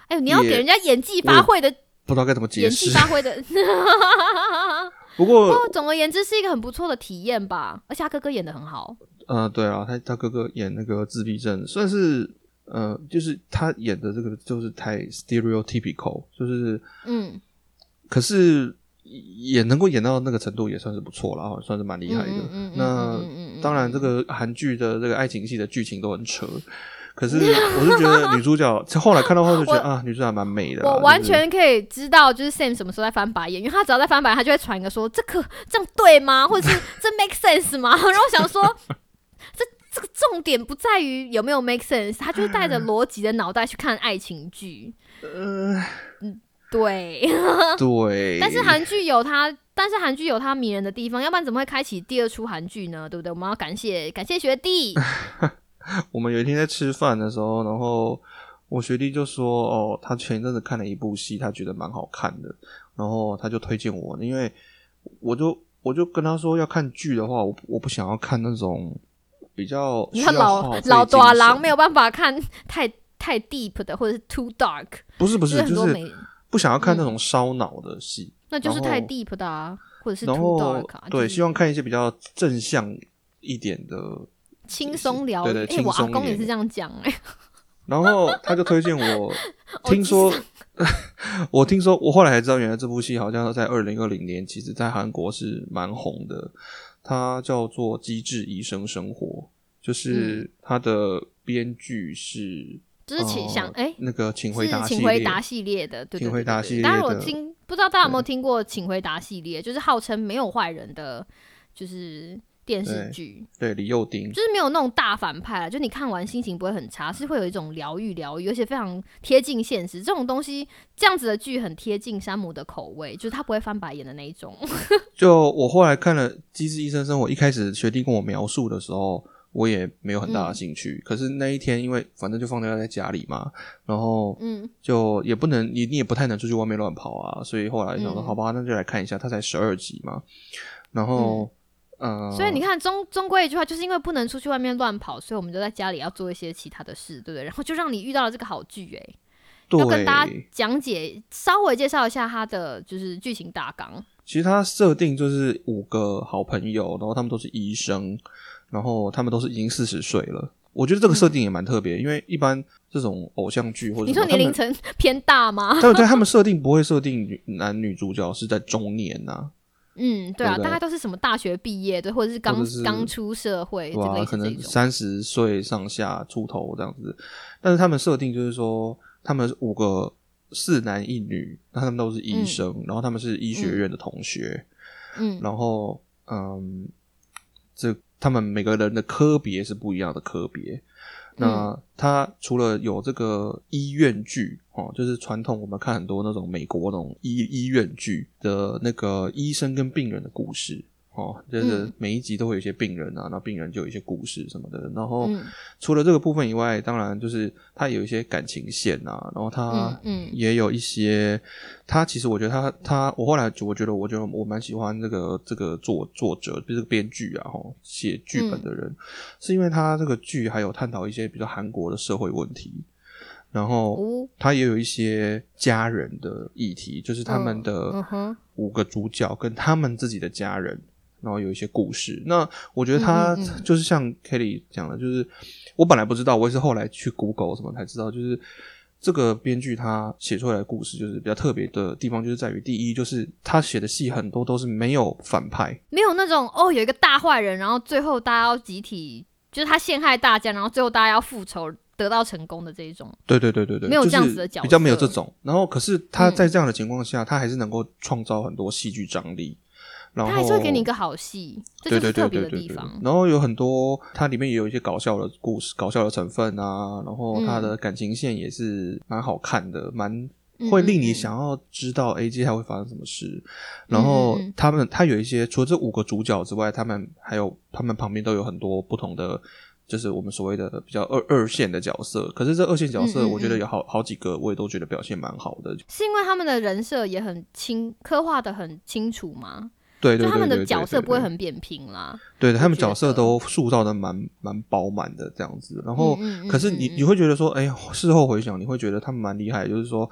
哎呦，你要也给人家演技发挥的不知道该怎么解演技释。发挥的，不过哦，总而言之是一个很不错的体验吧。而且他哥哥演的很好，呃，对啊，他他哥哥演那个自闭症，算是呃，就是他演的这个就是太 stereotypical，就是嗯，可是也能够演到那个程度，也算是不错了啊，算是蛮厉害的。嗯嗯嗯嗯那嗯嗯嗯嗯当然，这个韩剧的这个爱情戏的剧情都很扯，可是我是觉得女主角 后来看到后就觉得啊，女主角还蛮美的啊、我完全可以知道，就是 Sam 什么时候在翻白眼，因为他只要在翻白眼，他就会传一个说这个这样对吗？或者是 这 make sense 吗？然后我想说，这这个重点不在于有没有 make sense，他就是带着逻辑的脑袋去看爱情剧。呃，对，对，但是韩剧有它，但是韩剧有它迷人的地方，要不然怎么会开启第二出韩剧呢？对不对？我们要感谢感谢学弟。我们有一天在吃饭的时候，然后我学弟就说：“哦，他前一阵子看了一部戏，他觉得蛮好看的，然后他就推荐我，因为我就我就跟他说，要看剧的话，我我不想要看那种比较你看老老短郎没有办法看太太 deep 的，或者是 too dark，不是不是，就是不想要看那种烧脑的戏，那就是太 deep 的啊，或者是 too dark，对，希望看一些比较正向一点的。”轻松聊，对对，我阿公也是这样讲哎。然后他就推荐我，听说，我听说，我后来才知道，原来这部戏好像在二零二零年，其实在韩国是蛮红的。它叫做《机智医生生活》，就是它的编剧是，就是请想哎，那个请回答，请回答系列的，对请回答系列。当然我听，不知道大家有没有听过请回答系列，就是号称没有坏人的，就是。电视剧对李幼丁就是没有那种大反派了，就你看完心情不会很差，是会有一种疗愈疗愈，而且非常贴近现实。这种东西这样子的剧很贴近山姆的口味，就是他不会翻白眼的那一种。就我后来看了《机智医生生活》，一开始学弟跟我描述的时候，我也没有很大的兴趣。可是那一天，因为反正就放假在家里嘛，然后嗯，就也不能你你也不太能出去外面乱跑啊，所以后来想说，好吧，那就来看一下。他才十二集嘛，然后。嗯，所以你看，终终归一句话，就是因为不能出去外面乱跑，所以我们就在家里要做一些其他的事，对不对？然后就让你遇到了这个好剧，哎，要跟大家讲解，稍微介绍一下它的就是剧情大纲。其实它设定就是五个好朋友，然后他们都是医生，然后他们都是已经四十岁了。我觉得这个设定也蛮特别，因为一般这种偶像剧或者你说年龄层偏大吗？对对，他们设定不会设定男女主角是在中年呐。嗯，对啊，大概都是什么大学毕业的，或者是刚刚出社会，对可能三十岁上下出头这样子。但是他们设定就是说，他们五个四男一女，那他们都是医生，然后他们是医学院的同学，嗯，然后嗯，这他们每个人的科别是不一样的科别。那他除了有这个医院剧哦，就是传统我们看很多那种美国那种医医院剧的那个医生跟病人的故事。哦，就是每一集都会有一些病人啊，那病人就有一些故事什么的。然后除了这个部分以外，当然就是他有一些感情线啊，然后他嗯也有一些，他其实我觉得他他我后来我觉得我觉得我蛮喜欢这个这个作作者，就是编剧啊，哈，写剧本的人，是因为他这个剧还有探讨一些比较韩国的社会问题，然后他也有一些家人的议题，就是他们的五个主角跟他们自己的家人。然后有一些故事，那我觉得他就是像 Kelly 讲的，就是我本来不知道，我也是后来去 Google 什么才知道，就是这个编剧他写出来的故事，就是比较特别的地方，就是在于第一，就是他写的戏很多都是没有反派，没有那种哦有一个大坏人，然后最后大家要集体，就是他陷害大家，然后最后大家要复仇得到成功的这一种。对对对对对，没有这样子的角色，比较没有这种。然后可是他在这样的情况下，他还是能够创造很多戏剧张力。他还是会给你一个好戏，这就是特别的地方。然后有很多，它里面也有一些搞笑的故事、搞笑的成分啊。然后它的感情线也是蛮好看的，蛮会令你想要知道 A 接下来会发生什么事。然后他们，他有一些除了这五个主角之外，他们还有他们旁边都有很多不同的，就是我们所谓的比较二二线的角色。可是这二线角色，我觉得有好好几个，我也都觉得表现蛮好的。是因为他们的人设也很清，刻画的很清楚吗？对，就他们的角色不会很扁平啦。对，他们角色都塑造的蛮蛮饱满的这样子。然后，可是你你会觉得说，哎，事后回想，你会觉得他们蛮厉害。就是说，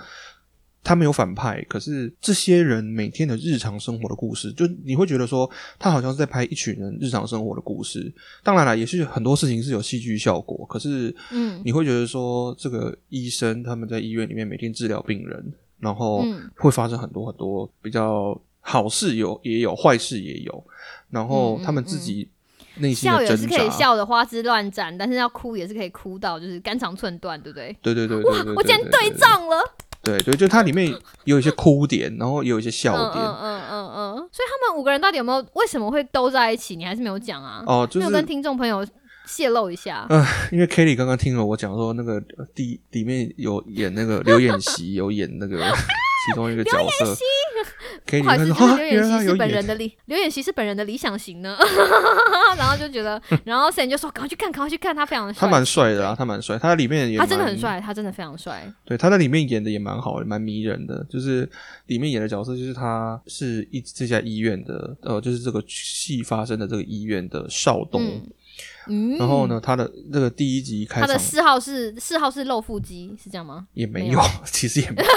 他们有反派，可是这些人每天的日常生活的故事，就你会觉得说，他好像是在拍一群人日常生活的故事。当然了，也是很多事情是有戏剧效果。可是，嗯，你会觉得说，这个医生他们在医院里面每天治疗病人，然后会发生很多很多比较。好事有也有，坏事也有，然后他们自己内心笑也是可以笑的花枝乱展，但是要哭也是可以哭到就是肝肠寸断，对不对？对对对对对，我竟然对账了。对对，就它里面有一些哭点，然后也有一些笑点。嗯嗯嗯嗯。所以他们五个人到底有没有为什么会都在一起？你还是没有讲啊？哦，就是跟听众朋友泄露一下。嗯，因为 Kelly 刚刚听了我讲说，那个第里面有演那个刘演习，有演那个。其中一个角色。可以不好意思，说就是刘演熙是本人的理，刘演熙是本人的理想型呢。然后就觉得，然后 Sam 就说赶快去看，赶快去看，他非常的他蛮帅的啊，他蛮帅，他在里面也他真的很帅，他真的非常帅。对，他在里面演的也蛮好的，蛮迷人的。就是里面演的角色，就是他是一这家医院的，呃，就是这个戏发生的这个医院的少东。嗯嗯，然后呢，他的那个第一集开场他的四号是四号是露腹肌，是这样吗？也没有，其实也没有。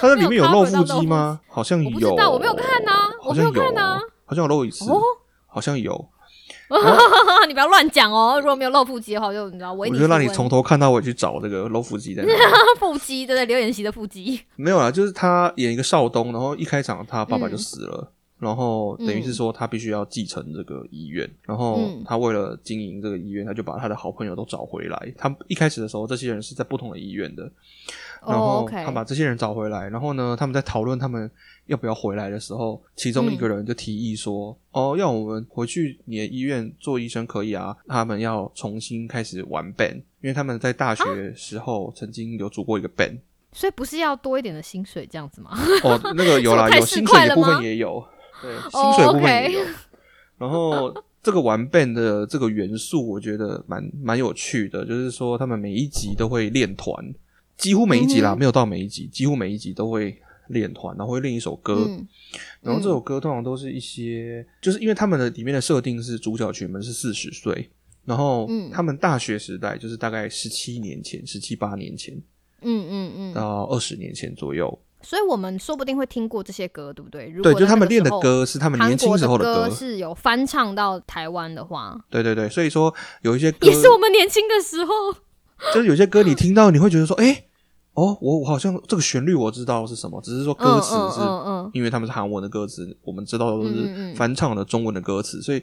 他在里面有露腹肌吗？好像我不有，知道我没有看啊我没有看啊，好像有露一次，哦，好像有。你不要乱讲哦。如果没有露腹肌的话，我就你知道，我我就让你从头看到尾去找这个露腹肌在哪里。腹肌，对对，刘演熙的腹肌。没有啊，就是他演一个少东，然后一开场他爸爸就嗯死了，然后等于是说他必须要继承这个医院，然后嗯他为了经营这个医院，他就把他的好朋友都找回来。他一开始的时候，这些人是在不同的医院的，然哦后他把这些人找回来，然后呢，他们在讨论他们要不要回来的时候，其中一个人就提议说：“哦，要我们回去你的医院做医生可以啊。”他们要重新开始玩 band，因为他们在大学时候曾经有组过一个 band。所以不是要多一点的薪水这样子吗？哦，那个有啦，有 薪水的部分也有，对，哦薪水部分也有。然后这个玩 band 的这个元素，我觉得蛮蛮有趣的，就是说他们每一集都会练团，几乎每一集啦，嗯没有到每一集，几乎每一集都会练团，然后会练一首歌。嗯然后这首歌通常都是一些，就是因为他们的里面的设定是主角群们是四十岁，然后嗯他们大学时代就是大概十七年前、十七八年前嗯嗯嗯，到二十年前左右。所以我们说不定会听过这些歌，对不对？如对，果就他们练的歌是他们年轻时候的歌是有翻唱到台湾的话，对对对，所以说有一些歌也是我们年轻的时候。就是有些歌你听到你会觉得说，哎、哦，我我好像这个旋律我知道是什么，只是说歌词嗯是、嗯嗯因为他们是韩文的歌词，我们知道都是嗯翻唱的中文的歌词，所以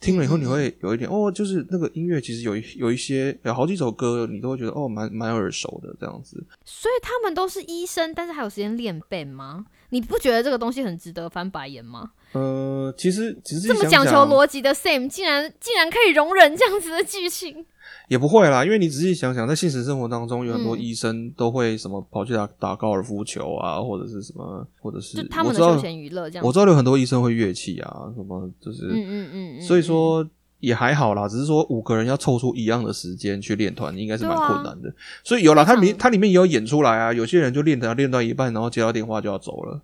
听了以后你会有一点哦，就是那个音乐其实有一有一些有好几首歌你都会觉得哦，蛮蛮耳熟的这样子。所以他们都是医生，但是还有时间练 band 吗？你不觉得这个东西很值得翻白眼吗？呃，其实其实这么讲求逻辑的 Sam 竟然竟然可以容忍这样子的剧情，也不会啦，因为你仔细想想，在现实生活当中，有很多嗯医生都会什么跑去打打高尔夫球啊，或者是什么，或者是就他们的我知道休闲娱乐这样。我知道有很多医生会乐器啊，什么就是，嗯嗯嗯嗯，所以说也还好啦，只是说五个人要凑出一样的时间去练团，应该是蛮困难的。所以有啦，非常它里面它里面也有演出来啊，有些人就练的练到一半，然后接到电话就要走了，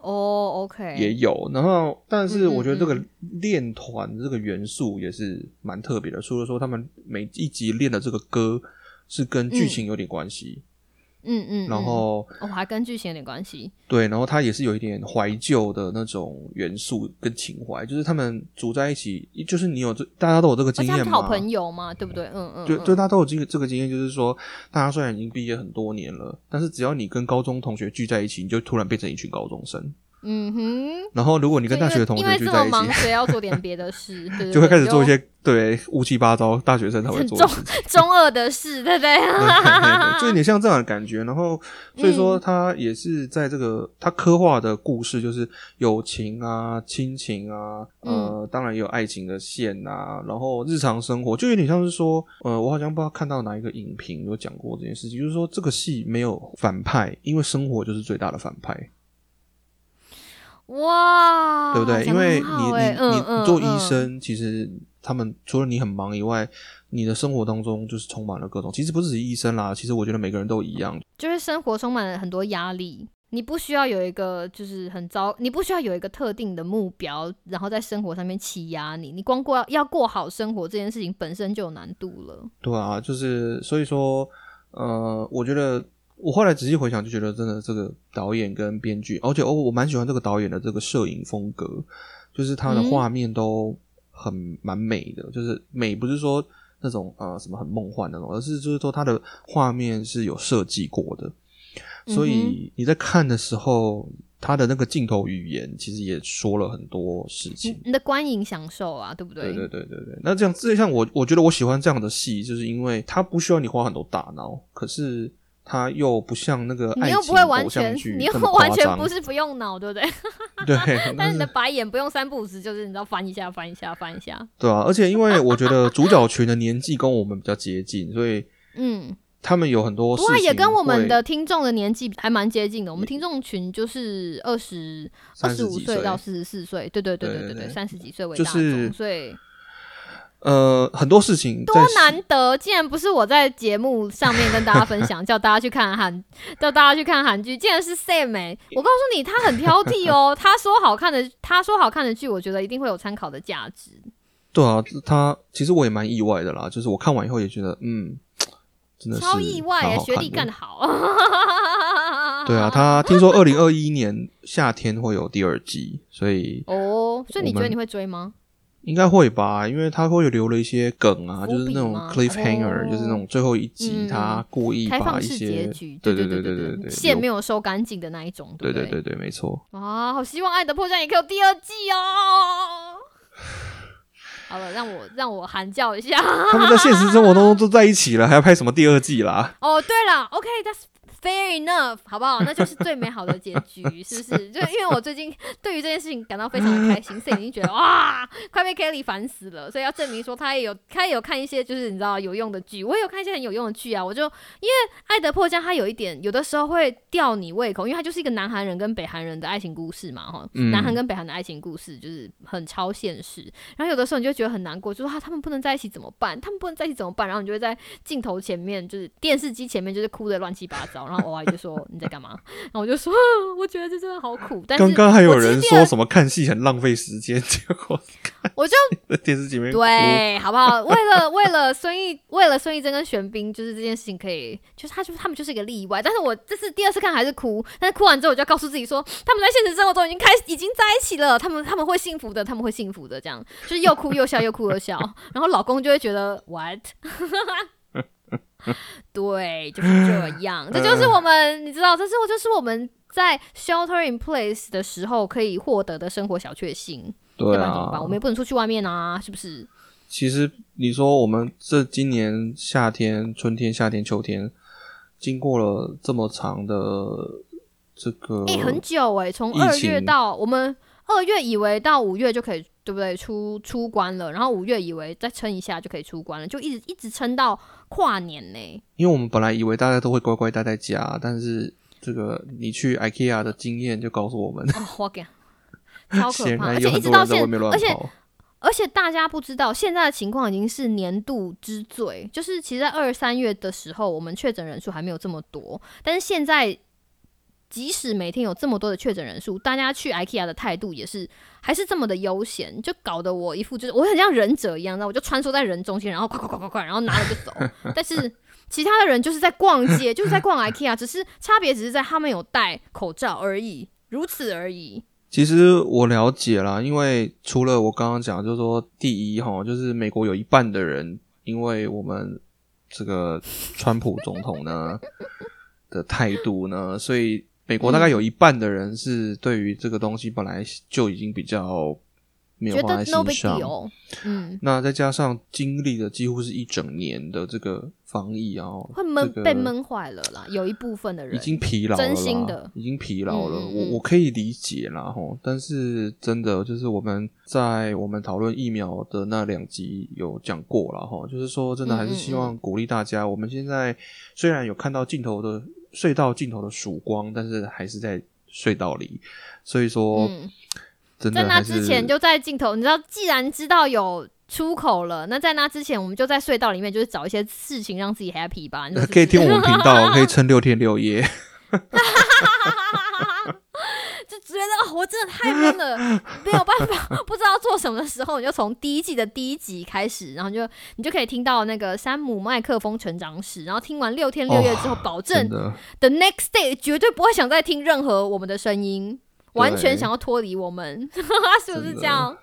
哦，OK，也有。然后，但是我觉得这个练团这个元素也是蛮特别的，除了说他们每一集练的这个歌是跟剧情有点关系，嗯嗯，然后。哦，还跟剧情有点关系。对，然后它也是有一点怀旧的那种元素跟情怀，就是他们组在一起，就是你有这大家都有这个经验嘛，好朋友嘛，对不对？嗯嗯，就嗯就大家都有这个这个经验，就是说，大家虽然已经毕业很多年了，但是只要你跟高中同学聚在一起，你就突然变成一群高中生。嗯哼，然后如果你你跟大学的同学聚在一为这么忙，起，所以要做点别的事，就会开始做一些对乌七八糟大学生才会做中。中二 的事，对不对？对对对，就有点像这样的感觉。然后，所以嗯说他也是在这个他刻画的故事，就是友情啊、亲情啊，呃，嗯当然也有爱情的线啊，然后日常生活，就有点像是说，呃，我好像不知道看到哪一个影评有讲过这件事情，就是说这个戏没有反派，因为生活就是最大的反派，哇，对不对？因为你你你做医嗯生，其实他们除了你很忙以外，你的生活当中就是充满了各种，其实不只是医生啦，其实我觉得每个人都一样。就是生活充满了很多压力，你不需要有一个就是很糟，你不需要有一个特定的目标，然后在生活上面欺压你，你光过要过好生活这件事情本身就有难度了。对啊，就是所以说，呃，我觉得我后来仔细回想，就觉得真的这个导演跟编剧，而且哦，我蛮喜欢这个导演的这个摄影风格，就是他的嗯画面都很蛮美的，就是美不是说那种呃什么很梦幻那种，而是就是说他的画面是有设计过的，所嗯以你在看的时候，他的那个镜头语言其实也说了很多事情你。你的观影享受啊，对不对？对对对对对，那这样这像我，我觉得我喜欢这样的戏，就是因为它不需要你花很多大脑，可是它又不像那个爱情你又不会完全，你又完全不是不用脑，对不对？对，但但是是你的白眼不用三不五时，就是你知道翻一下翻一下翻一下。对啊，而且因为我觉得主角群的年纪跟我们比较接近，所以嗯，他们有很多事不过情也跟我们的听众的年纪还蛮接近的。我们听众群就是二十二十30几岁五岁到四十四岁，对对对对对对，对对对三十几岁为大众，所以呃很多事情多难得，竟然不是我在节目上面跟大家分享，叫大家去看韩，叫大家去看韩剧，竟然是 Sam 欸我告诉你，他很挑剔哦。他说好看的，他说好看的剧，我觉得一定会有参考的价值。对啊，他其实我也蛮意外的啦，就是我看完以后也觉得，嗯，真的是超意外耶，蛮好看的学历干得好。对啊，他听说二零二一年夏天会有第二季，所以哦，所以你觉得你会追吗？应该会吧，因为他会留了一些梗啊，就是那种 cliffhanger，、哦就是那种最后一集嗯他故意把一些局，对对对对对对线没有有收干净的那一种，对对对对，没错。啊，好希望《爱的迫降》也可以有第二季哦。好了，让我让我喊叫一下。他们在现实生活当中都在一起了，还要拍什么第二季啦？哦，对了，OK，that's、fair enough，好不好？那就是最美好的结局，是不是？就因为我最近对于这件事情感到非常的开心，所以已经觉得 哇，快被 Kelly 烦死了，所以要证明说他也有他也有看一些就是你知道有用的剧，我也有看一些很有用的剧啊。我就因为《爱的迫降》，它有一点有的时候会吊你胃口，因为它就是一个南韩人跟北韩人的爱情故事嘛，哈、嗯南韩跟北韩的爱情故事就是很超现实。然后有的时候你就觉得很难过，就说啊，他们不能在一起怎么办？他们不能在一起怎么办？然后你就会在镜头前面，就是电视机前面，就是哭的乱七八糟。然后我阿姨就说你在干嘛？然后我就说，啊我觉得这真的好苦。但是刚刚还有人说什么看戏很浪费时间，结果我就在电视前面对，好不好？为了为了孙艺，为了孙艺珍跟玄彬，就是这件事情可以，就是他就是他们就是一个例外。但是我这次第二次看还是哭，但是哭完之后我就要告诉自己说，他们在现实生活中已经开已经在一起了，他们他们会幸福的，他们会幸福的，这样就是又哭又笑，又哭又笑，然后老公就会觉得 what。对，就是这样，这就是我们，你知道，这是就是我们在 shelter in place 的时候可以获得的生活小确幸。对要不然怎么办？啊我们，也不能出去外面啊，是不是？其实你说我们这今年夏天、春天、夏天、秋天，经过了这么长的这个，哎、很久哎、从二月到我们二月以为到五月就可以，对不对？出出关了，然后五月以为再撑一下就可以出关了，就一直一直撑到跨年呢、因为我们本来以为大家都会乖乖待在家，但是这个你去 IKEA 的经验就告诉我们，哦，我给，超可怕！而且一直到现而且跑。而且大家不知道，现在的情况已经是年度之最。就是其实，在二三月的时候，我们确诊人数还没有这么多，但是现在，即使每天有这么多的确诊人数，大家去 IKEA 的态度也是还是这么的悠闲，就搞得我一副就是我很像忍者一样，那我就穿梭在人中间，然后快快快快快，然后拿了就走。但是其他的人就是在逛街，就是在逛 IKEA，只是差别只是在他们有戴口罩而已，如此而已。其实我了解啦，因为除了我刚刚讲，就是说第一哈，就是美国有一半的人，因为我们这个川普总统呢 的态度呢，所以美国大概有一半的人是对于这个东西本来就已经比较没有放在心上。嗯，那再加上经历了几乎是一整年的这个防疫啊，会闷、这个被闷坏了啦，有一部分的人已经疲劳了，真心的已经疲劳了。嗯嗯嗯我我可以理解啦，吼，但是真的就是我们在我们讨论疫苗的那两集有讲过了，哈，就是说真的还是希嗯望鼓励大家。我们现在虽然有看到尽头的隧道尽头的曙光，但是还是在隧道里，所以说、嗯，在那真的在那之前就在镜头，你知道，既然知道有出口了，那在那之前我们就在隧道里面，就是找一些事情让自己 happy 吧。可以听我们频道，可以撑六天六夜。就觉得哦，我真的太闷了，没有办法，不知道做什么的时候，你就从第一季的第一集开始，然后就你就可以听到那个山姆麦克风成长史，然后听完六天六夜之后，保证的，the next day 绝对不会想再听任何我们的声音，完全想要脱离我们，是不是这样？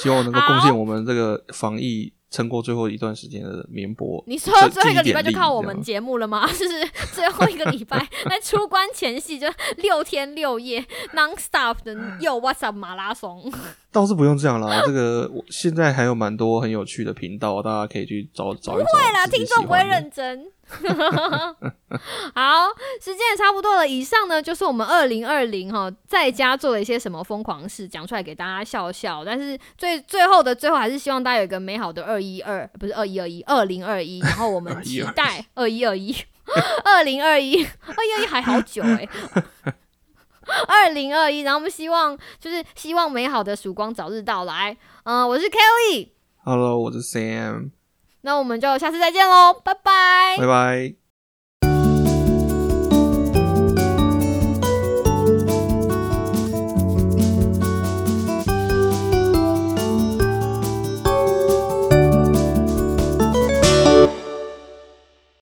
希望能够贡献我们这个防疫撑过最后一段时间的绵薄。你说最后一个礼拜就靠我们节目了吗？就是最后一个礼拜在出关前夕就六天六夜 non stop 的 又 What's up 马拉松，倒是不用这样啦，这个我现在还有蛮多很有趣的频道，大家可以去找找一找。对啦，自己听众不会认真。好，时间也差不多了。以上呢就是我们二零二零哈在家做了一些什么疯狂事，讲出来给大家笑笑。但是最最后的最后，还是希望大家有一个美好的二一二，不是二一二一，二零二一。然后我们期待二一二一，二零二一，二一二一还好久哎、二零二一，然后我们希望就是希望美好的曙光早日到来。嗯、我是 Kelly，Hello，我是 Sam，那我们就下次再见喽，拜拜拜拜。